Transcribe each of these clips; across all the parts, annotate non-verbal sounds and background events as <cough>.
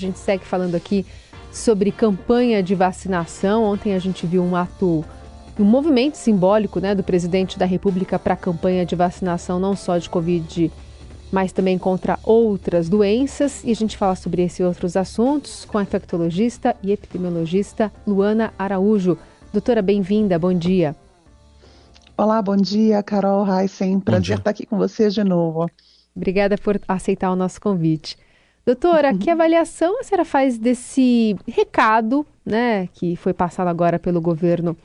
A gente segue falando aqui sobre campanha de vacinação. Ontem a gente viu um ato, um movimento simbólico né, do presidente da República para a campanha de vacinação, não só de Covid, mas também contra outras doenças. E a gente fala sobre esses outros assuntos com a infectologista e epidemiologista Luana Araújo. Doutora, bem-vinda, bom dia. Olá, bom dia, Carol Heisen. Prazer estar aqui com vocês de novo. Obrigada por aceitar o nosso convite. Doutora, uhum. que avaliação a senhora faz desse recado, né, que foi passado agora pelo governo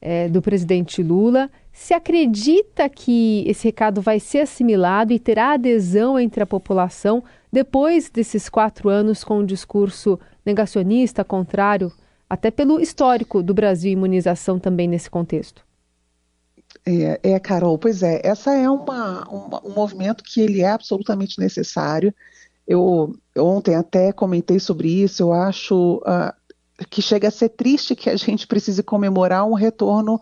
é, do presidente Lula? Se acredita que esse recado vai ser assimilado e terá adesão entre a população depois desses quatro anos com um discurso negacionista, contrário, até pelo histórico do Brasil imunização também nesse contexto? É, é, Carol, pois é, essa é uma, uma, um movimento que ele é absolutamente necessário. Eu, ontem até comentei sobre isso, eu acho uh, que chega a ser triste que a gente precise comemorar um retorno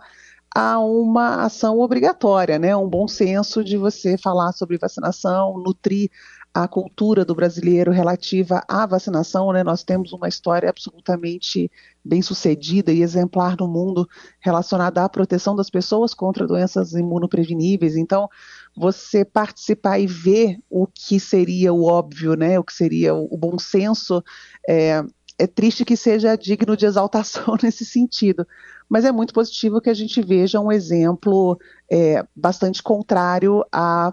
a uma ação obrigatória, né? Um bom senso de você falar sobre vacinação, nutrir a cultura do brasileiro relativa à vacinação, né? Nós temos uma história absolutamente bem sucedida e exemplar no mundo relacionada à proteção das pessoas contra doenças imunopreveníveis. Então, você participar e ver o que seria o óbvio, né? O que seria o, bom senso, é, é triste que seja digno de exaltação <laughs> nesse sentido, mas é muito positivo que a gente veja um exemplo é, bastante contrário a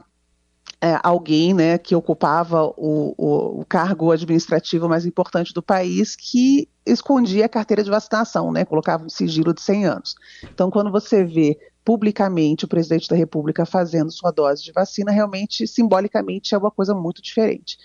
é, alguém né, que ocupava o, o, o, cargo administrativo mais importante do país que escondia a carteira de vacinação, né, colocava um sigilo de 100 anos. Então, quando você vê publicamente o presidente da República fazendo sua dose de vacina, realmente, simbolicamente, é uma coisa muito diferente.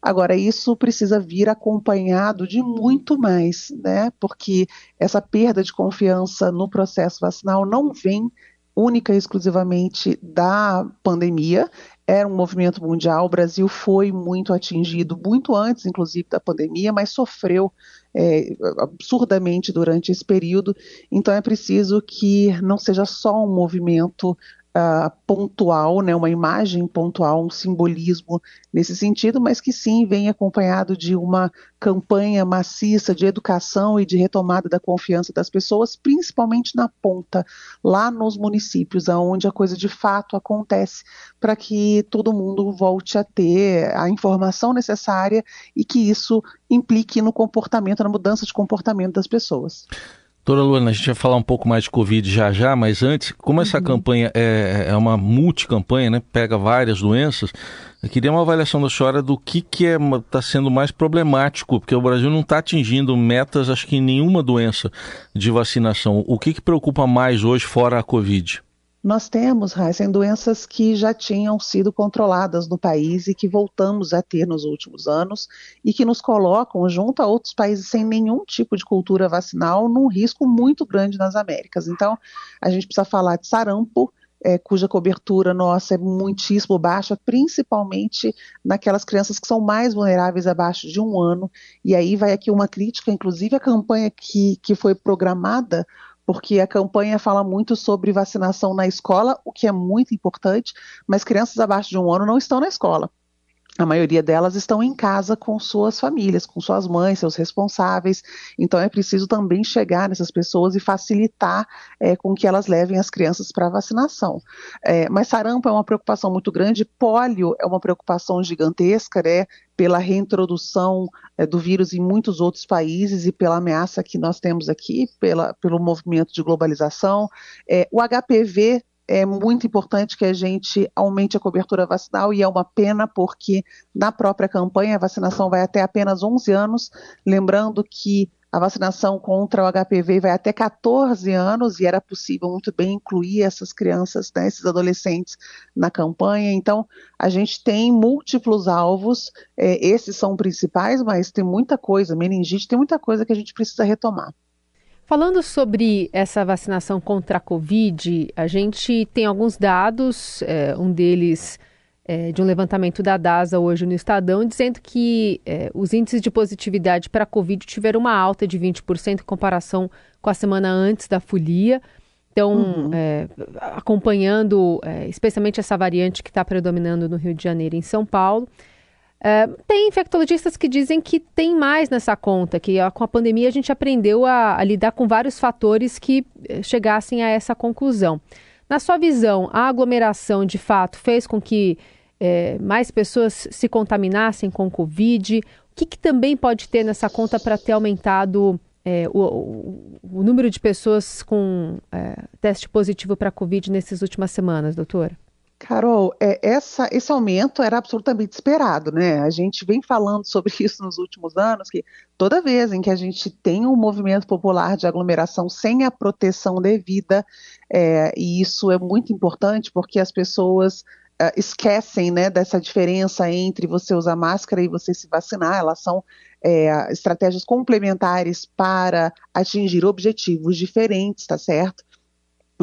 Agora, isso precisa vir acompanhado de muito mais, né? Porque essa perda de confiança no processo vacinal não vem única e exclusivamente da pandemia, era um movimento mundial. O Brasil foi muito atingido, muito antes, inclusive, da pandemia, mas sofreu é, absurdamente durante esse período. Então, é preciso que não seja só um movimento uh, pontual, né, uma imagem pontual, um simbolismo nesse sentido, mas que sim vem acompanhado de uma campanha maciça de educação e de retomada da confiança das pessoas, principalmente na ponta, lá nos municípios, onde a coisa de fato acontece, para que todo mundo volte a ter a informação necessária e que isso implique no comportamento, na mudança de comportamento das pessoas. Doutora Luana, a gente vai falar um pouco mais de Covid já já, mas antes, como essa uhum. campanha é, é uma multicampanha, né, pega várias doenças, eu queria uma avaliação da senhora do que que está é, tá sendo mais problemático, porque o Brasil não está atingindo metas, acho que em nenhuma doença de vacinação. O que que preocupa mais hoje, fora a Covid? Nós temos, Heisen, doenças que já tinham sido controladas no país e que voltamos a ter nos últimos anos e que nos colocam, junto a outros países sem nenhum tipo de cultura vacinal, num risco muito grande nas Américas. Então, a gente precisa falar de sarampo, é, cuja cobertura nossa é muitíssimo baixa, principalmente naquelas crianças que são mais vulneráveis abaixo de um ano. E aí vai aqui uma crítica, inclusive a campanha que, que foi programada porque a campanha fala muito sobre vacinação na escola, o que é muito importante, mas crianças abaixo de um ano não estão na escola. A maioria delas estão em casa com suas famílias, com suas mães, seus responsáveis. Então é preciso também chegar nessas pessoas e facilitar é, com que elas levem as crianças para vacinação. É, mas sarampo é uma preocupação muito grande, pólio é uma preocupação gigantesca, né? Pela reintrodução é, do vírus em muitos outros países e pela ameaça que nós temos aqui, pela, pelo movimento de globalização. É, o HPV é muito importante que a gente aumente a cobertura vacinal e é uma pena porque na própria campanha a vacinação vai até apenas 11 anos, lembrando que a vacinação contra o HPV vai até 14 anos e era possível muito bem incluir essas crianças, né, esses adolescentes na campanha. Então, a gente tem múltiplos alvos, é, esses são principais, mas tem muita coisa, meningite, tem muita coisa que a gente precisa retomar. Falando sobre essa vacinação contra a Covid, a gente tem alguns dados, é, um deles é, de um levantamento da DASA hoje no Estadão, dizendo que é, os índices de positividade para a Covid tiveram uma alta de 20% em comparação com a semana antes da folia. Então, uhum. é, acompanhando é, especialmente essa variante que está predominando no Rio de Janeiro e em São Paulo. É, tem infectologistas que dizem que tem mais nessa conta, que ó, com a pandemia a gente aprendeu a, a lidar com vários fatores que eh, chegassem a essa conclusão. Na sua visão, a aglomeração de fato fez com que é, mais pessoas se contaminassem com Covid? O que, que também pode ter nessa conta para ter aumentado é, o, o, o, número de pessoas com é, teste positivo para Covid nessas últimas semanas, doutora? Carol, é, essa, esse aumento era absolutamente esperado, né? A gente vem falando sobre <laughs> isso nos últimos anos, que toda vez em que a gente tem um movimento popular de aglomeração sem a proteção devida, é, e isso é muito importante porque as pessoas é, esquecem né, dessa diferença entre você usar máscara e você se vacinar, elas são é, estratégias complementares para atingir objetivos diferentes, tá certo?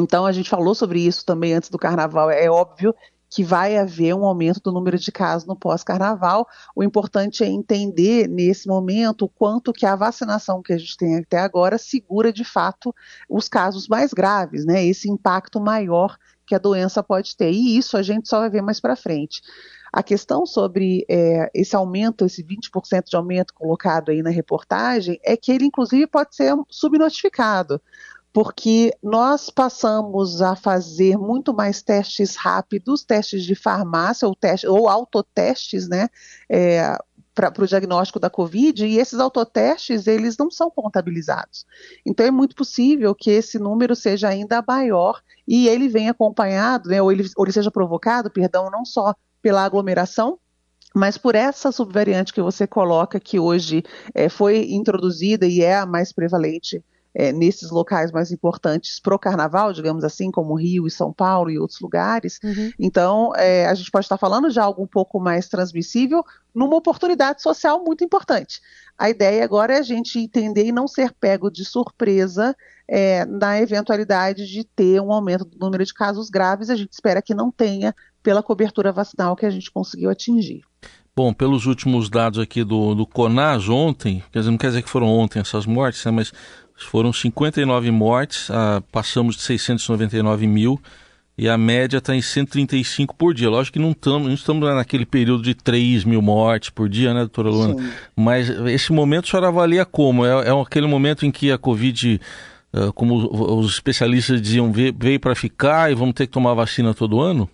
Então, a gente falou sobre isso também antes do carnaval. É óbvio que vai haver um aumento do número de casos no pós-carnaval. O importante é entender nesse momento o quanto que a vacinação que a gente tem até agora segura de fato os casos mais graves, né? Esse impacto maior que a doença pode ter. E isso a gente só vai ver mais para frente. A questão sobre é, esse aumento, esse 20% de aumento colocado aí na reportagem, é que ele, inclusive, pode ser subnotificado porque nós passamos a fazer muito mais testes rápidos, testes de farmácia ou, teste, ou autotestes, né, é, para o diagnóstico da Covid, e esses autotestes, eles não são contabilizados. Então, é muito possível que esse número seja ainda maior e ele venha acompanhado, né, ou, ele, ou ele seja provocado, perdão, não só pela aglomeração, mas por essa subvariante que você coloca, que hoje é, foi introduzida e é a mais prevalente é, nesses locais mais importantes para o carnaval, digamos assim, como Rio e São Paulo e outros lugares. Uhum. Então, é, a gente pode estar falando de algo um pouco mais transmissível numa oportunidade social muito importante. A ideia agora é a gente entender e não ser pego de surpresa é, na eventualidade de ter um aumento do número de casos graves. A gente espera que não tenha pela cobertura vacinal que a gente conseguiu atingir. Bom, pelos últimos dados aqui do, do CONAS ontem, quer dizer, não quer dizer que foram ontem essas mortes, né, mas foram 59 mortes, ah, passamos de 699 mil e a média está em 135 por dia. Lógico que não estamos, não estamos naquele período de 3 mil mortes por dia, né, doutora Luana? Sim. Mas esse momento a senhora avalia como? É, é aquele momento em que a Covid, ah, como os especialistas diziam, veio para ficar e vamos ter que tomar vacina todo ano?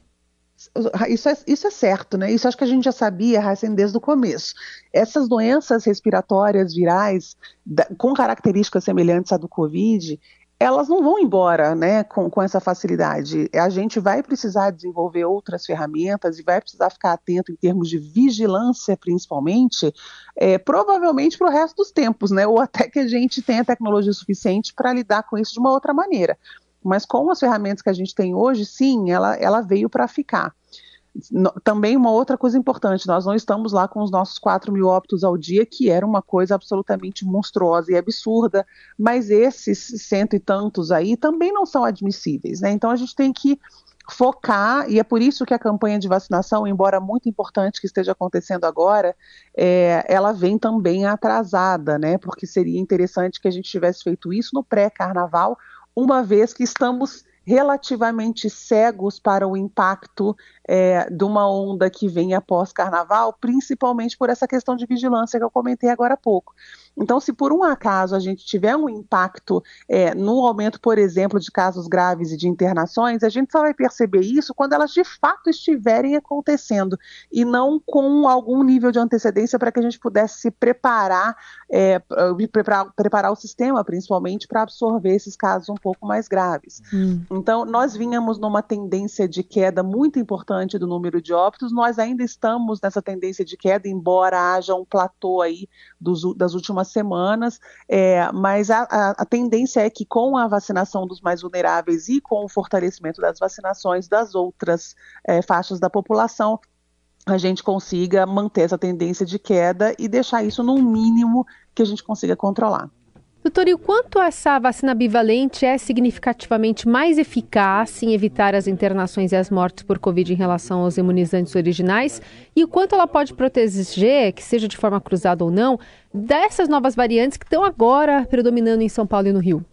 Isso é, isso é certo, né? Isso acho que a gente já sabia, Heisen, desde o começo. Essas doenças respiratórias virais, da, com características semelhantes à do Covid, elas não vão embora né, com, com essa facilidade. A gente vai precisar desenvolver outras ferramentas e vai precisar ficar atento em termos de vigilância, principalmente, é, provavelmente para o resto dos tempos, né? Ou até que a gente tenha tecnologia suficiente para lidar com isso de uma outra maneira. Mas com as ferramentas que a gente tem hoje, sim, ela, ela veio para ficar. No, também uma outra coisa importante, nós não estamos lá com os nossos 4 mil óbitos ao dia, que era uma coisa absolutamente monstruosa e absurda, mas esses cento e tantos aí também não são admissíveis, né? Então a gente tem que focar, e é por isso que a campanha de vacinação, embora muito importante que esteja acontecendo agora, é, ela vem também atrasada, né? Porque seria interessante que a gente tivesse feito isso no pré-carnaval, uma vez que estamos relativamente cegos para o impacto é, de uma onda que vem após carnaval, principalmente por essa questão de vigilância que eu comentei agora há pouco. Então, se por um acaso a gente tiver um impacto é, no aumento, por exemplo, de casos graves e de internações, a gente só vai perceber isso quando elas de fato estiverem acontecendo e não com algum nível de antecedência para que a gente pudesse se preparar, é, preparar, preparar o sistema, principalmente, para absorver esses casos um pouco mais graves. Hum. Então, nós vínhamos numa tendência de queda muito importante do número de óbitos, nós ainda estamos nessa tendência de queda, embora haja um platô aí dos, das últimas semanas, é, mas a, a, a, tendência é que com a vacinação dos mais vulneráveis e com o fortalecimento das vacinações das outras é, faixas da população, a gente consiga manter essa tendência de queda e deixar isso no mínimo que a gente consiga controlar. Doutor, e o quanto essa vacina bivalente é significativamente mais eficaz em evitar as internações e as mortes por Covid em relação aos imunizantes originais? E o quanto ela pode proteger, que seja de forma cruzada ou não, dessas novas variantes que estão agora predominando em São Paulo e no Rio?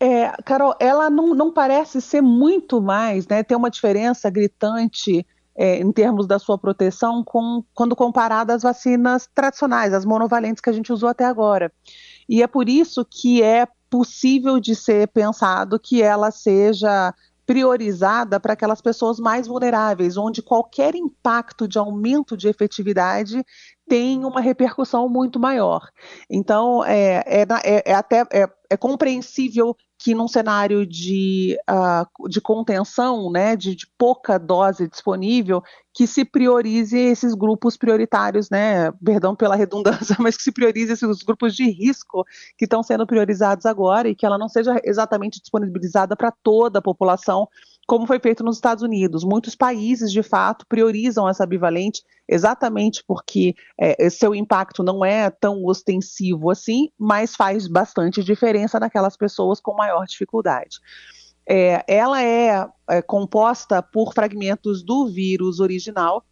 É, Carol, ela não, não parece ser muito mais, né? Tem uma diferença gritante é, em termos da sua proteção com, quando comparada às vacinas tradicionais, as monovalentes que a gente usou até agora. E é por isso que é possível de ser pensado que ela seja priorizada para aquelas pessoas mais vulneráveis, onde qualquer impacto de aumento de efetividade tem uma repercussão muito maior. Então, é, é, é, é até é, é compreensível que num cenário de, uh, de contenção, né, de, de, pouca dose disponível, que se priorize esses grupos prioritários, né, perdão pela redundância, <laughs> mas que se priorize esses grupos de risco que estão sendo priorizados agora e que ela não seja exatamente disponibilizada para toda a população, como foi feito nos Estados Unidos. Muitos países, de fato, priorizam essa bivalente exatamente porque é, seu impacto não é tão ostensivo assim, mas faz bastante diferença naquelas pessoas com maior dificuldade. É, ela é, é composta por fragmentos do vírus original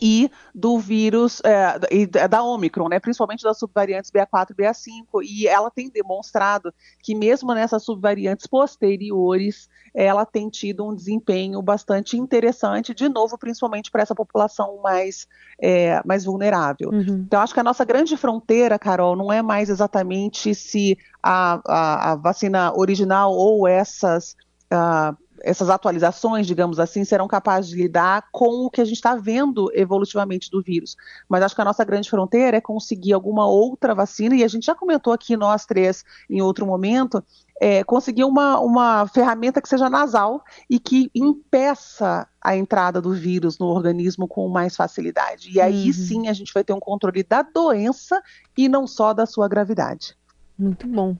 e do vírus é, da Omicron, né, principalmente das subvariantes BA4 e BA5, e ela tem demonstrado que mesmo nessas subvariantes posteriores, ela tem tido um desempenho bastante interessante, de novo, principalmente para essa população mais, é, mais vulnerável. Uhum. Então, acho que a nossa grande fronteira, Carol, não é mais exatamente se a, a, a vacina original ou essas uh, essas atualizações, digamos assim, serão capazes de lidar com o que a gente está vendo evolutivamente do vírus. Mas acho que a nossa grande fronteira é conseguir alguma outra vacina, e a gente já comentou aqui, nós três, em outro momento, é, conseguir uma, uma ferramenta que seja nasal e que impeça a entrada do vírus no organismo com mais facilidade. E aí uhum. sim a gente vai ter um controle da doença e não só da sua gravidade. Muito bom.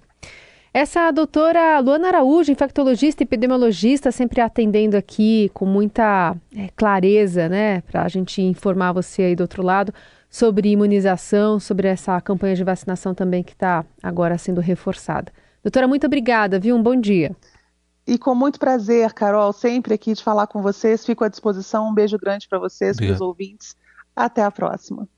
Essa é a doutora Luana Araújo, infectologista e epidemiologista, sempre atendendo aqui com muita é, clareza, né, para a gente informar você aí do outro lado sobre imunização, sobre essa campanha de vacinação também que está agora sendo reforçada. Doutora, muito obrigada, viu? Um bom dia. E com muito prazer, Carol, sempre aqui de falar com vocês. Fico à disposição. Um beijo grande para vocês, para os ouvintes. Até a próxima.